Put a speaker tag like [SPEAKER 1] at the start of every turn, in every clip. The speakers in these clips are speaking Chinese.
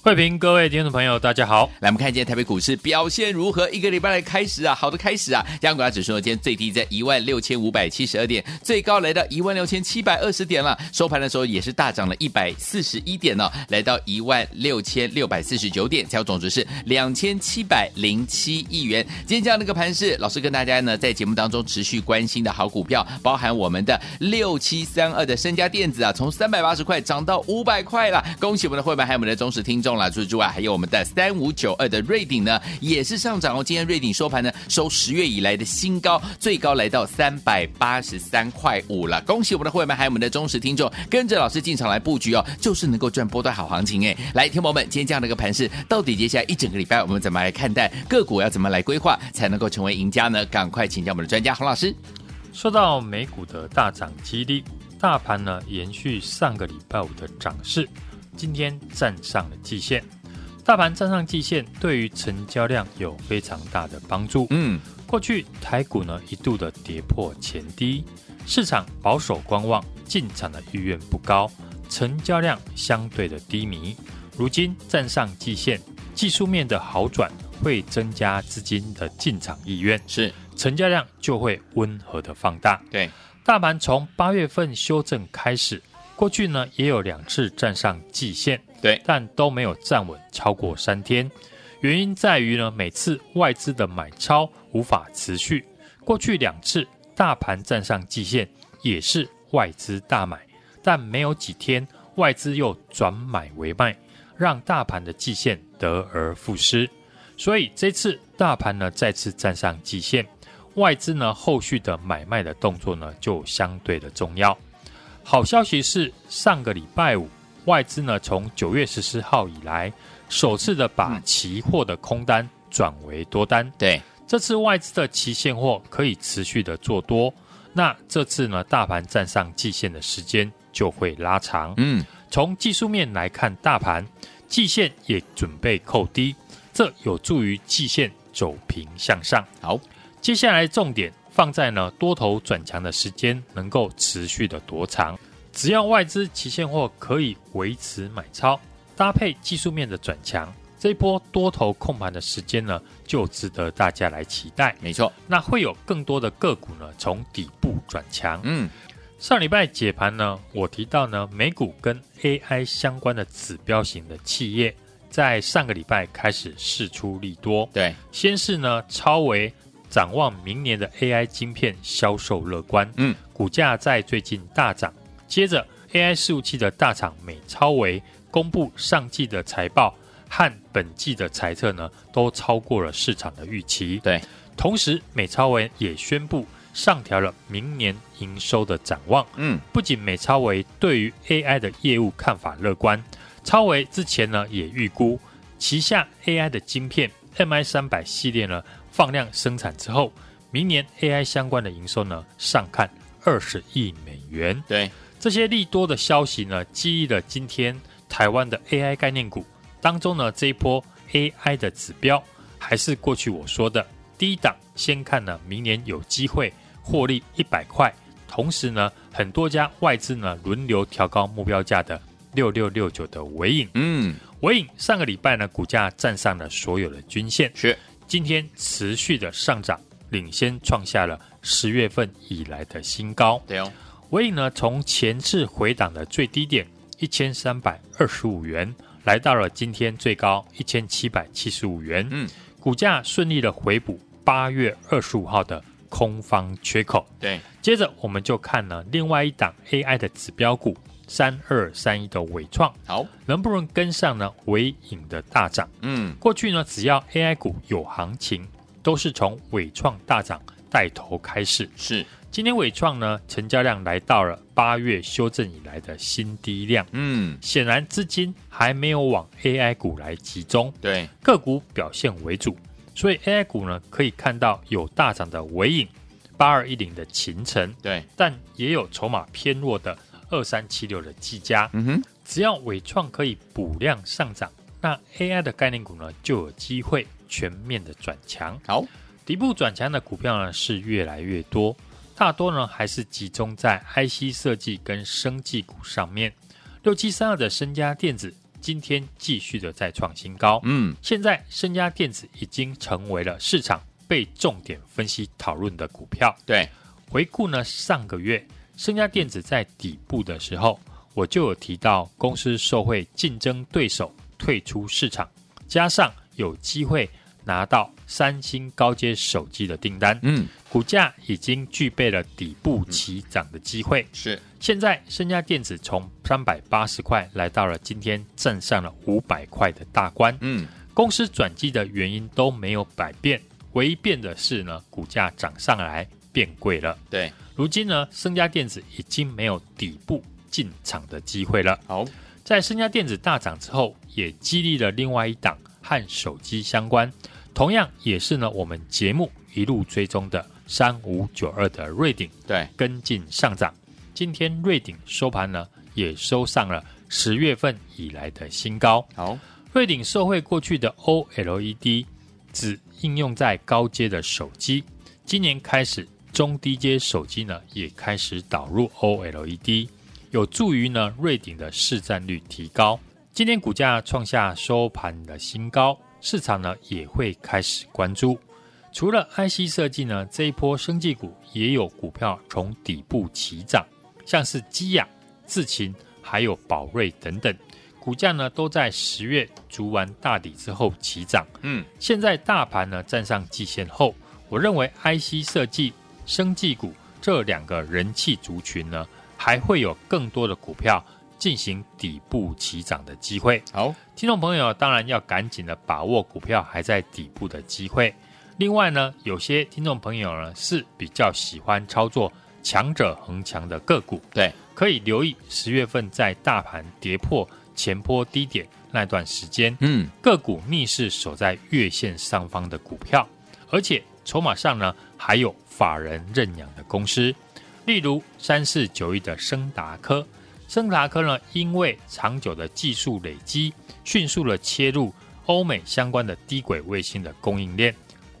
[SPEAKER 1] 慧平，各位听众朋友，大家好。
[SPEAKER 2] 来，我们看今天台北股市表现如何？一个礼拜的开始啊，好的开始啊。加权指数呢，今天最低在一万六千五百七十二点，最高来到一万六千七百二十点了。收盘的时候也是大涨了一百四十一点呢、来到一万六千六百四十九点，成交总值是两千七百零七亿元。今天这样的一个盘势，老师跟大家呢在节目当中持续关心的好股票，包含我们的六七三二的身家电子啊，从三百八十块涨到五百块了。恭喜我们的会员还有我们的忠实听众。了，除此之外，还有我们的三五九二的瑞鼎呢，也是上涨哦。今天瑞鼎收盘呢，收十月以来的新高，最高来到三百八十三块五了。恭喜我们的会员们，还有我们的忠实听众，跟着老师进场来布局哦，就是能够赚波段好行情哎。来，听友们，今天这样的一个盘势，到底接下来一整个礼拜我们怎么来看待个股，要怎么来规划，才能够成为赢家呢？赶快请教我们的专家洪老师。
[SPEAKER 1] 说到美股的大涨激励，大盘呢延续上个礼拜五的涨势。今天站上了季线，大盘站上季线，对于成交量有非常大的帮助。嗯，过去台股呢一度的跌破前低，市场保守观望，进场的意愿不高，成交量相对的低迷。如今站上季线，技术面的好转会增加资金的进场意愿，是成交量就会温和的放大。
[SPEAKER 2] 对，
[SPEAKER 1] 大盘从八月份修正开始。过去呢也有两次站上季线，
[SPEAKER 2] 对，
[SPEAKER 1] 但都没有站稳超过三天。原因在于呢，每次外资的买超无法持续。过去两次大盘站上季线也是外资大买，但没有几天外资又转买为卖，让大盘的季线得而复失。所以这次大盘呢再次站上季线，外资呢后续的买卖的动作呢就相对的重要。好消息是，上个礼拜五，外资呢从九月十四号以来，首次的把期货的空单转为多单。
[SPEAKER 2] 对，
[SPEAKER 1] 这次外资的期现货可以持续的做多。那这次呢，大盘站上季线的时间就会拉长。嗯，从技术面来看，大盘季线也准备扣低，这有助于季线走平向上。
[SPEAKER 2] 好，
[SPEAKER 1] 接下来重点。放在呢多头转强的时间能够持续的多长？只要外资期现货可以维持买超，搭配技术面的转强，这一波多头控盘的时间呢，就值得大家来期待。
[SPEAKER 2] 没错，
[SPEAKER 1] 那会有更多的个股呢从底部转强。
[SPEAKER 2] 嗯，
[SPEAKER 1] 上礼拜解盘呢，我提到呢美股跟 AI 相关的指标型的企业，在上个礼拜开始试出利多。
[SPEAKER 2] 对，
[SPEAKER 1] 先是呢超微。展望明年的 AI 晶片销售乐观，嗯，股价在最近大涨。接着，AI 伺服器的大厂美超维公布上季的财报和本季的财测呢，都超过了市场的预期。
[SPEAKER 2] 对，
[SPEAKER 1] 同时美超维也宣布上调了明年营收的展望。嗯，不仅美超维对于 AI 的业务看法乐观，超维之前呢也预估旗下 AI 的晶片 MI 三百系列呢。放量生产之后，明年 AI 相关的营收呢，上看二十亿美元。
[SPEAKER 2] 对，
[SPEAKER 1] 这些利多的消息呢，激励了今天台湾的 AI 概念股当中呢，这一波 AI 的指标还是过去我说的低档，先看呢，明年有机会获利一百块。同时呢，很多家外资呢轮流调高目标价的六六六九的尾影，嗯，尾影上个礼拜呢，股价站上了所有的均线，
[SPEAKER 2] 是。
[SPEAKER 1] 今天持续的上涨，领先创下了十月份以来的新高。
[SPEAKER 2] 对哦，
[SPEAKER 1] 尾影呢，从前次回档的最低点一千三百二十五元，来到了今天最高一千七百七十五元。嗯，股价顺利的回补八月二十五号的空方缺口。
[SPEAKER 2] 对，
[SPEAKER 1] 接着我们就看了另外一档 AI 的指标股。三二三一的伟创，
[SPEAKER 2] 好，
[SPEAKER 1] 能不能跟上呢？伟影的大涨，嗯，过去呢，只要 AI 股有行情，都是从伟创大涨带头开始。
[SPEAKER 2] 是，
[SPEAKER 1] 今天伟创呢，成交量来到了八月修正以来的新低量，嗯，显然资金还没有往 AI 股来集中，
[SPEAKER 2] 对，
[SPEAKER 1] 个股表现为主，所以 AI 股呢，可以看到有大涨的伟影，八二一零的秦城，
[SPEAKER 2] 对，
[SPEAKER 1] 但也有筹码偏弱的。二三七六的技嘉，嗯哼，只要伟创可以补量上涨，那 AI 的概念股呢就有机会全面的转强。
[SPEAKER 2] 好，
[SPEAKER 1] 底部转强的股票呢是越来越多，大多呢还是集中在 IC 设计跟生技股上面。六七三二的升佳电子今天继续的再创新高。
[SPEAKER 2] 嗯，
[SPEAKER 1] 现在升佳电子已经成为了市场被重点分析讨论的股票。
[SPEAKER 2] 对，
[SPEAKER 1] 回顾呢上个月升佳电子在底部的时候，我就有提到公司受惠竞争对手退出市场，加上有机会拿到三星高阶手机的订单，
[SPEAKER 2] 嗯，
[SPEAKER 1] 股价已经具备了底部起涨的机会。
[SPEAKER 2] 是，
[SPEAKER 1] 现在升佳电子从三百八十块来到了今天站上了五百块的大关。
[SPEAKER 2] 嗯，
[SPEAKER 1] 公司转机的原因都没有改变，唯一变的是呢，股价涨上来变贵了。
[SPEAKER 2] 对，
[SPEAKER 1] 如今呢，升家电子已经没有底部进场的机会了。
[SPEAKER 2] 好，
[SPEAKER 1] 在升家电子大涨之后，也激励了另外一档和手机相关。同样也是呢，我们节目一路追踪的三五九二的瑞鼎，
[SPEAKER 2] 对，
[SPEAKER 1] 跟进上涨。今天瑞鼎收盘呢，也收上了十月份以来的新高。
[SPEAKER 2] 好，
[SPEAKER 1] 瑞鼎受惠过去的 OLED 只应用在高阶的手机，今年开始中低阶手机呢也开始导入 OLED，有助于呢瑞鼎的市占率提高。今天股价创下收盘的新高。市场呢也会开始关注，除了 IC 设计呢，这一波生技股也有股票从底部起涨，像是基亚、智勤还有宝瑞等等，股价呢都在十月筑完大底之后起涨。
[SPEAKER 2] 嗯，
[SPEAKER 1] 现在大盘呢站上季线后，我认为 IC 设计、生技股这两个人气族群呢，还会有更多的股票。进行底部起涨的机会。
[SPEAKER 2] 好，
[SPEAKER 1] 听众朋友当然要赶紧的把握股票还在底部的机会。另外呢，有些听众朋友呢是比较喜欢操作强者恒强的个股，
[SPEAKER 2] 对，
[SPEAKER 1] 可以留意十月份在大盘跌破前波低点那段时间，
[SPEAKER 2] 嗯，
[SPEAKER 1] 个股逆势守在月线上方的股票，而且筹码上呢还有法人认养的公司，例如三四九一的升达科。升达科呢，因为长久的技术累积，迅速的切入欧美相关的低轨卫星的供应链。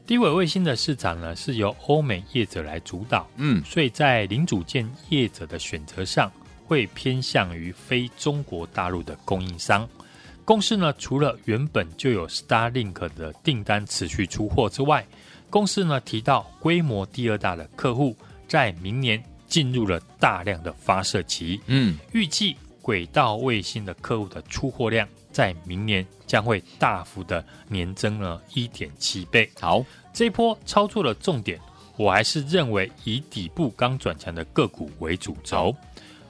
[SPEAKER 1] 低轨卫星的市场呢，是由欧美业者来主导，
[SPEAKER 2] 嗯，
[SPEAKER 1] 所以在零组件业者的选择上，会偏向于非中国大陆的供应商。公司呢，除了原本就有 Starlink 的订单持续出货之外，公司呢提到规模第二大的客户在明年。进入了大量的发射期，
[SPEAKER 2] 嗯，
[SPEAKER 1] 预计轨道卫星的客户的出货量在明年将会大幅的年增了一点七倍。
[SPEAKER 2] 好，
[SPEAKER 1] 这一波操作的重点，我还是认为以底部刚转强的个股为主轴。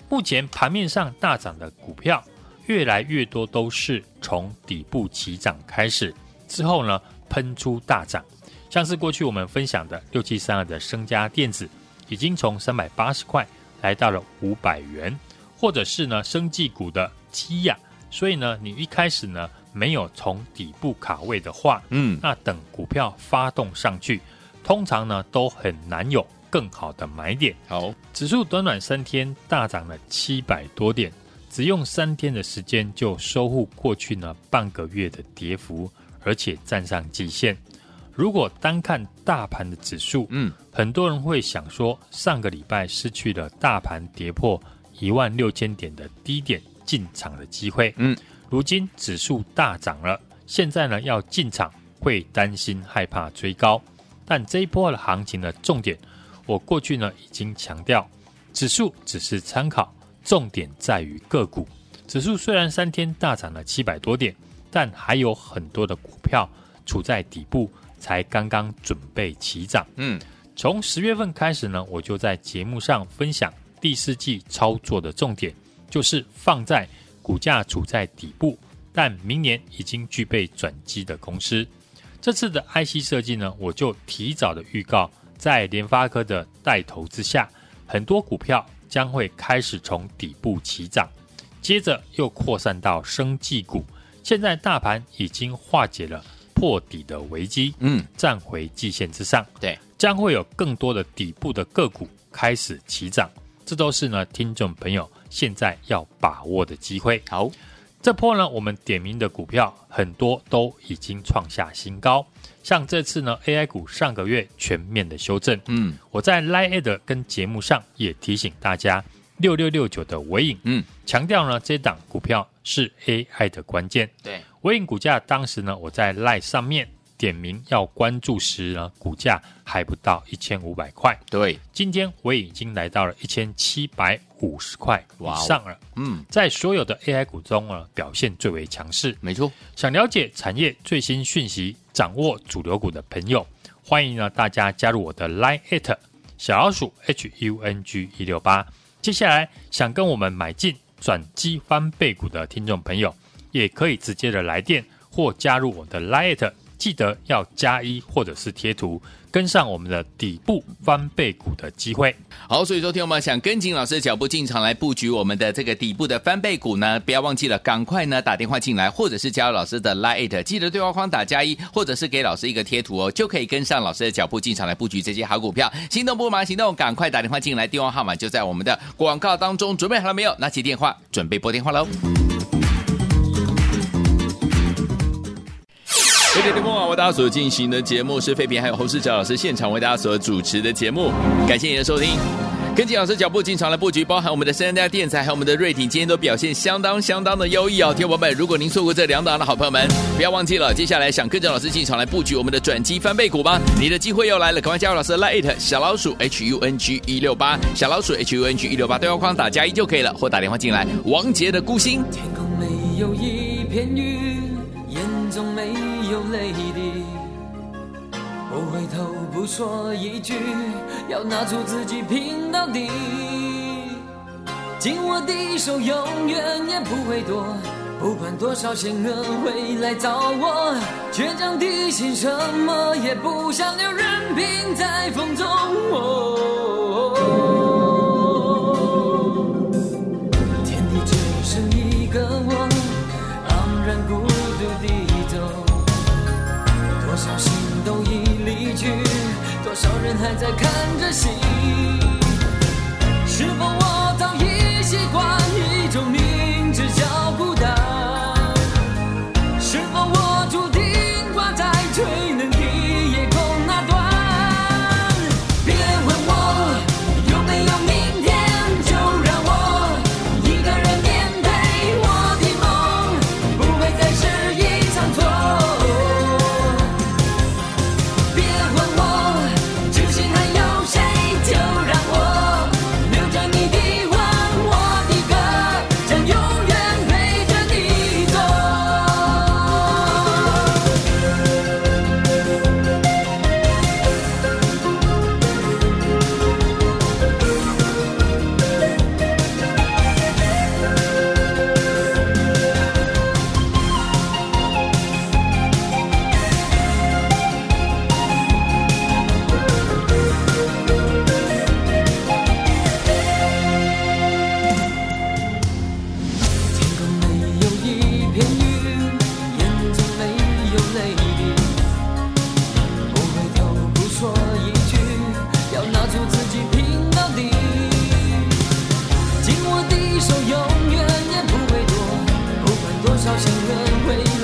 [SPEAKER 1] 目前盘面上大涨的股票，越来越多都是从底部起涨开始，之后呢喷出大涨，像是过去我们分享的六七三二的升佳电子。已经从三百八十块来到了五百元，或者是呢，生技股的基亚，所以呢，你一开始呢没有从底部卡位的话，
[SPEAKER 2] 嗯，
[SPEAKER 1] 那等股票发动上去，通常呢都很难有更好的买点。
[SPEAKER 2] 好，
[SPEAKER 1] 指数短短三天大涨了七百多点，只用三天的时间就收复过去呢半个月的跌幅，而且站上季线。如果单看大盘的指数，嗯，很多人会想说，上个礼拜失去了大盘跌破一万六千点的低点进场的机会，嗯，如今指数大涨了，现在呢要进场会担心害怕追高，但这一波的行情的重点，我过去呢已经强调，指数只是参考，重点在于个股。指数虽然三天大涨了七百多点，但还有很多的股票处在底部。才刚刚准备起涨，嗯，从十月份开始呢，我就在节目上分享第四季操作的重点，就是放在股价处在底部，但明年已经具备转机的公司。这次的 IC 设计呢，我就提早的预告，在联发科的带头之下，很多股票将会开始从底部起涨，接着又扩散到生技股。现在大盘已经化解了。破底的危机，嗯，站回季线之上，
[SPEAKER 2] 对，
[SPEAKER 1] 将会有更多的底部的个股开始起涨，这都是呢听众朋友现在要把握的机会。
[SPEAKER 2] 好，
[SPEAKER 1] 这波呢，我们点名的股票很多都已经创下新高，像这次呢，AI 股上个月全面的修正，
[SPEAKER 2] 嗯，
[SPEAKER 1] 我在 Line 跟节目上也提醒大家，六六六九的尾影，
[SPEAKER 2] 嗯，
[SPEAKER 1] 强调呢这档股票是 AI 的关键，
[SPEAKER 2] 对，
[SPEAKER 1] 纬颖股价当时呢，我在 Line 上面。点名要关注时呢，股价还不到一千五百块。
[SPEAKER 2] 对，
[SPEAKER 1] 今天我已经来到了一千七百五十块以上了。
[SPEAKER 2] 嗯，
[SPEAKER 1] 在所有的 AI 股中呢，表现最为强势。
[SPEAKER 2] 没错，
[SPEAKER 1] 想了解产业最新讯息，掌握主流股的朋友，欢迎呢大家加入我的 Line at 小老鼠 H U N G 一六八。接下来想跟我们买进转机翻倍股的听众朋友，也可以直接的来电或加入我的 Line at。记得要加一或者是贴图，跟上我们的底部翻倍股的机会。
[SPEAKER 2] 好，所以说听我们想跟紧老师的脚步进场来布局我们的这个底部的翻倍股呢，不要忘记了，赶快呢打电话进来，或者是加入老师的 Line，记得对话框打加一，或者是给老师一个贴图哦，就可以跟上老师的脚步进场来布局这些好股票。心动不忙行动，赶快打电话进来，电话号码就在我们的广告当中。准备好了没有？拿起电话，准备拨电话喽。各位听众朋友，为大家所进行的节目是费平还有侯世哲老师现场为大家所主持的节目，感谢您的收听。跟紧老师脚步进场的布局，包含我们的三家电材，还有我们的瑞鼎，今天都表现相当相当的优异哦。听众朋友们，如果您错过这两档的好朋友们，不要忘记了，接下来想跟着老师进场来布局我们的转机翻倍股吗？你的机会又来了，赶快加入老师的 Lite 小老鼠 H U N G 一六八，小老鼠 H U N G 一六八对话框打加一就可以了，或打电话进来。王杰的孤星。
[SPEAKER 3] 天空没有一片云，没。有泪滴，不回头不说一句，要拿出自己拼到底。紧握的手永远也不会躲，不管多少险恶会来找我，倔强的心什么也不想留，任凭在风中。少人还在看着戏？是否我早已习惯一种名字叫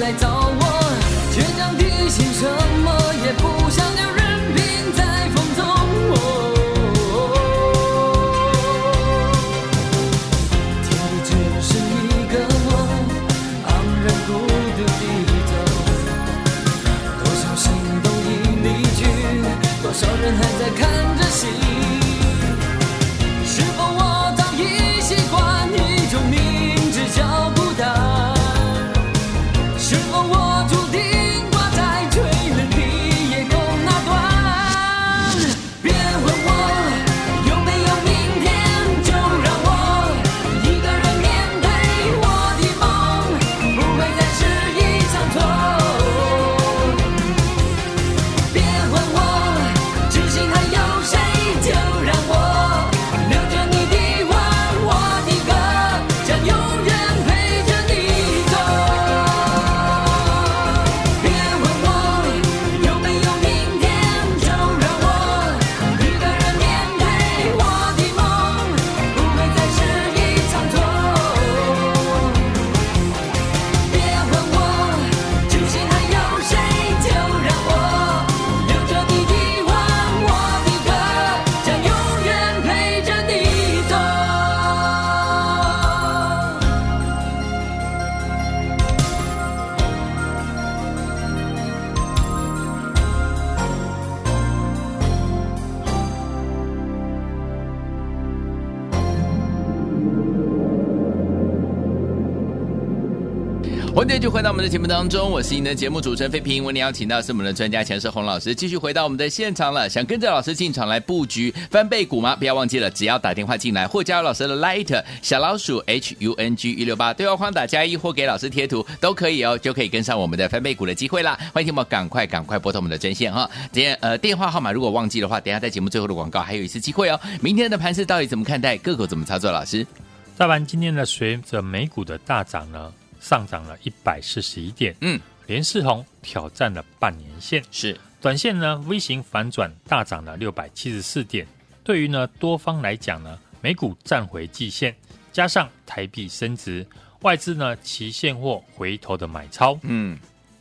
[SPEAKER 3] 在走
[SPEAKER 2] 欢迎继续回到我们的节目当中，我是您的节目主持人费平。为您邀请到是我们的专家强势洪老师，继续回到我们的现场了。想跟着老师进场来布局翻倍股吗？不要忘记了，只要打电话进来或加入老师的 Light 小老鼠 H U N G 一六八对话框打加一或给老师贴图都可以哦，就可以跟上我们的翻倍股的机会啦。欢迎听我们赶快赶快拨通我们的专线哈。今天呃电话号码如果忘记的话，等下在节目最后的广告还有一次机会哦。明天的盘势到底怎么看待？个股怎么操作？老师，
[SPEAKER 1] 大盘今天呢，随着美股的大涨呢。上涨了一百四十一点，嗯，连四红挑战了半年线，
[SPEAKER 2] 是
[SPEAKER 1] 短线呢 V 型反转大涨了六百七十四点。对于呢多方来讲呢，美股站回季线，加上台币升值，外资呢期现货回头的买超，嗯，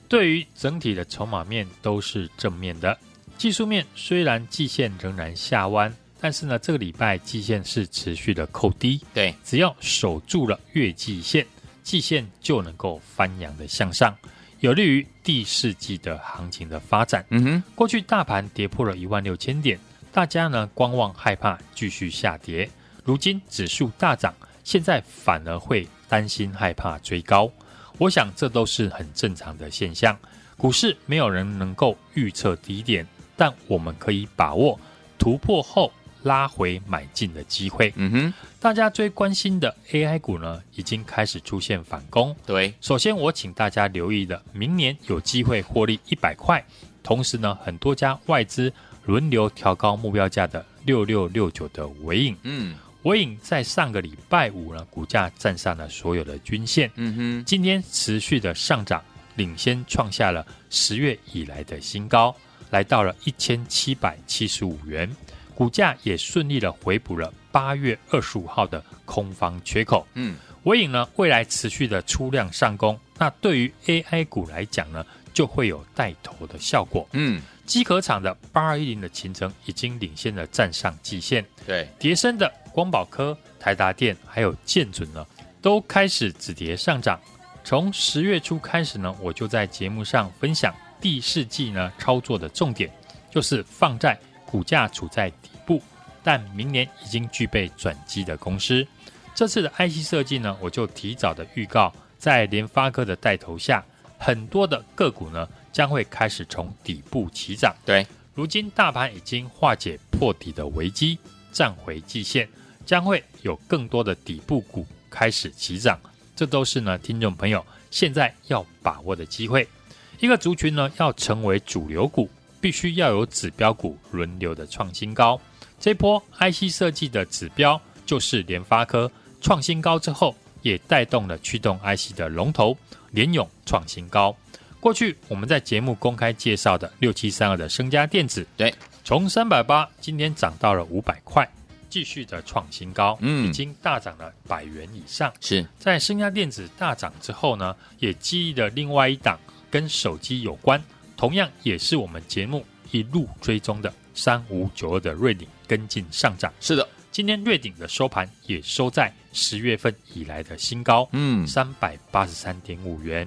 [SPEAKER 1] 对于整体的筹码面都是正面的。技术面虽然季线仍然下弯，但是呢这个礼拜季线是持续的扣低，
[SPEAKER 2] 对，
[SPEAKER 1] 只要守住了月季线。季线就能够翻扬的向上，有利于第四季的行情的发展。嗯哼，过去大盘跌破了一万六千点，大家呢观望害怕继续下跌。如今指数大涨，现在反而会担心害怕追高。我想这都是很正常的现象。股市没有人能够预测低点，但我们可以把握突破后。拉回买进的机会，嗯哼，大家最关心的 AI 股呢，已经开始出现反攻。
[SPEAKER 2] 对，
[SPEAKER 1] 首先我请大家留意的，明年有机会获利一百块，同时呢，很多家外资轮流调高目标价的六六六九的尾影，嗯，尾影在上个礼拜五呢，股价站上了所有的均线，嗯哼，今天持续的上涨，领先创下了十月以来的新高，来到了一千七百七十五元。股价也顺利的回补了八月二十五号的空方缺口。嗯，尾影呢，未来持续的出量上攻，那对于 AI 股来讲呢，就会有带头的效果。嗯，机壳厂的八二一零的勤诚已经领先了站上季线。
[SPEAKER 2] 对，
[SPEAKER 1] 叠升的光宝科、台达电还有建准呢，都开始止跌上涨。从十月初开始呢，我就在节目上分享第四季呢操作的重点，就是放在。股价处在底部，但明年已经具备转机的公司。这次的 IC 设计呢，我就提早的预告，在联发科的带头下，很多的个股呢将会开始从底部起涨。
[SPEAKER 2] 对，
[SPEAKER 1] 如今大盘已经化解破底的危机，站回季线，将会有更多的底部股开始起涨。这都是呢，听众朋友现在要把握的机会。一个族群呢，要成为主流股。必须要有指标股轮流的创新高，这波 IC 设计的指标就是联发科创新高之后，也带动了驱动 IC 的龙头联咏创新高。过去我们在节目公开介绍的六七三二的升家电子，对，从三百八今天涨到了五百块，继续的创新高，嗯，已经大涨了百元以上。
[SPEAKER 2] 是
[SPEAKER 1] 在升家电子大涨之后呢，也激励了另外一档跟手机有关。同样也是我们节目一路追踪的三五九二的瑞鼎跟进上涨。
[SPEAKER 2] 是的，
[SPEAKER 1] 今天瑞鼎的收盘也收在十月份以来的新高，嗯，三百八十三点五元。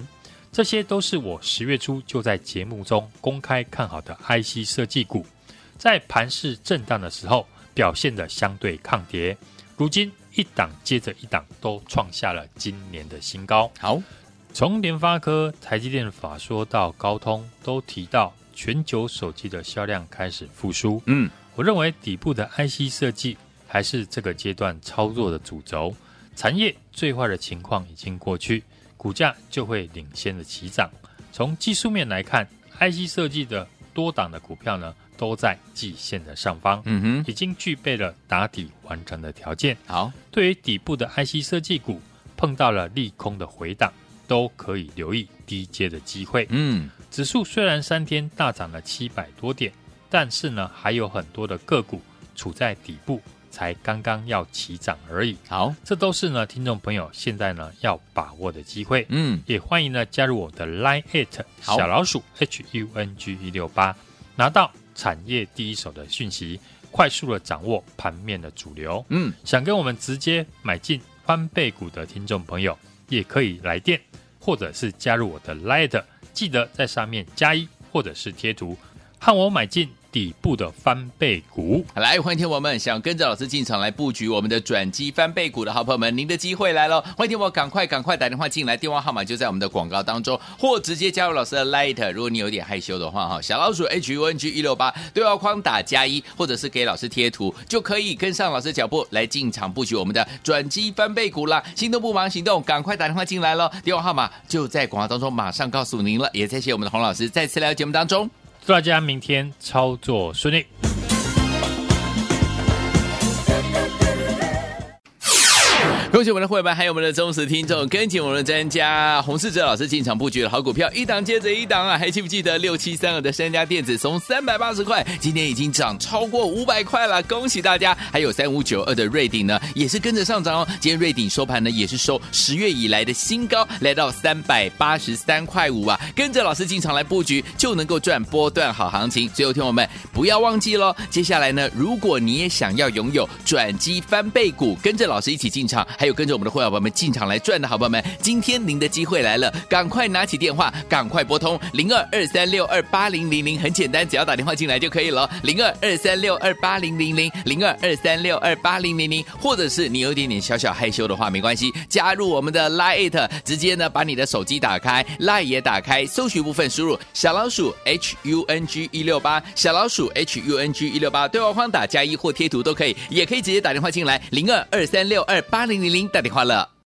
[SPEAKER 1] 这些都是我十月初就在节目中公开看好的 IC 设计股，在盘势震荡的时候表现的相对抗跌。如今一档接着一档都创下了今年的新高。
[SPEAKER 2] 好。
[SPEAKER 1] 从联发科、台积电法说到高通，都提到全球手机的销量开始复苏。嗯，我认为底部的 IC 设计还是这个阶段操作的主轴。产业最坏的情况已经过去，股价就会领先的起涨。从技术面来看，IC 设计的多档的股票呢，都在季线的上方。嗯哼，已经具备了打底完成的条件。
[SPEAKER 2] 好，
[SPEAKER 1] 对于底部的 IC 设计股，碰到了利空的回档。都可以留意低阶的机会。嗯，指数虽然三天大涨了七百多点，但是呢，还有很多的个股处在底部，才刚刚要起涨而已。
[SPEAKER 2] 好，
[SPEAKER 1] 这都是呢，听众朋友现在呢要把握的机会。嗯，也欢迎呢加入我的 Line at 小老鼠 H U N G 一六八，拿到产业第一手的讯息，快速的掌握盘面的主流。嗯，想跟我们直接买进翻倍股的听众朋友，也可以来电，或者是加入我的 Light，记得在上面加一或者是贴图，和我买进底部的翻倍股。
[SPEAKER 2] 来，欢迎听我们想跟着老师进场来布局我们的转机翻倍股的好朋友们，您的机会来了！欢迎听我赶快赶快打电话进来，电话号码就在我们的广告当中，或直接加入老师的 Light。如果你有点害羞的话，哈，小老鼠 H U N G 一六八对话框打加一，或者是给老师贴图，就可以跟上老师脚步来进场布局我们的转机翻倍股啦！心动不忙行动，赶快打电话进来喽！电话号码就在广告当中，马上告诉您了。也谢谢我们的洪老师再次来到节目当中。
[SPEAKER 1] 祝大家明天操作顺利。
[SPEAKER 2] 恭喜我们的会员，还有我们的忠实听众，跟紧我们的专家洪世哲老师进场布局的好股票，一档接着一档啊！还记不记得六七三二的三家电子从三百八十块，今天已经涨超过五百块了，恭喜大家！还有三五九二的瑞鼎呢，也是跟着上涨哦。今天瑞鼎收盘呢，也是收十月以来的新高，来到三百八十三块五啊！跟着老师进场来布局，就能够赚波段好行情。最后听我们不要忘记喽，接下来呢，如果你也想要拥有转机翻倍股，跟着老师一起进场。还有跟着我们的会员朋友们进场来赚的好朋友们，今天您的机会来了，赶快拿起电话，赶快拨通零二二三六二八零零零，很简单，只要打电话进来就可以了，零二二三六二八零零零，零二二三六二八零零零，或者是你有一点点小小害羞的话，没关系，加入我们的 Line，直接呢把你的手机打开，Line 也打开，搜寻部分输入小老鼠 H U N G 一六八，小老鼠 H U N G 一六八，对话框打加一或贴图都可以，也可以直接打电话进来，零二二三六二八零零零零。打电话了。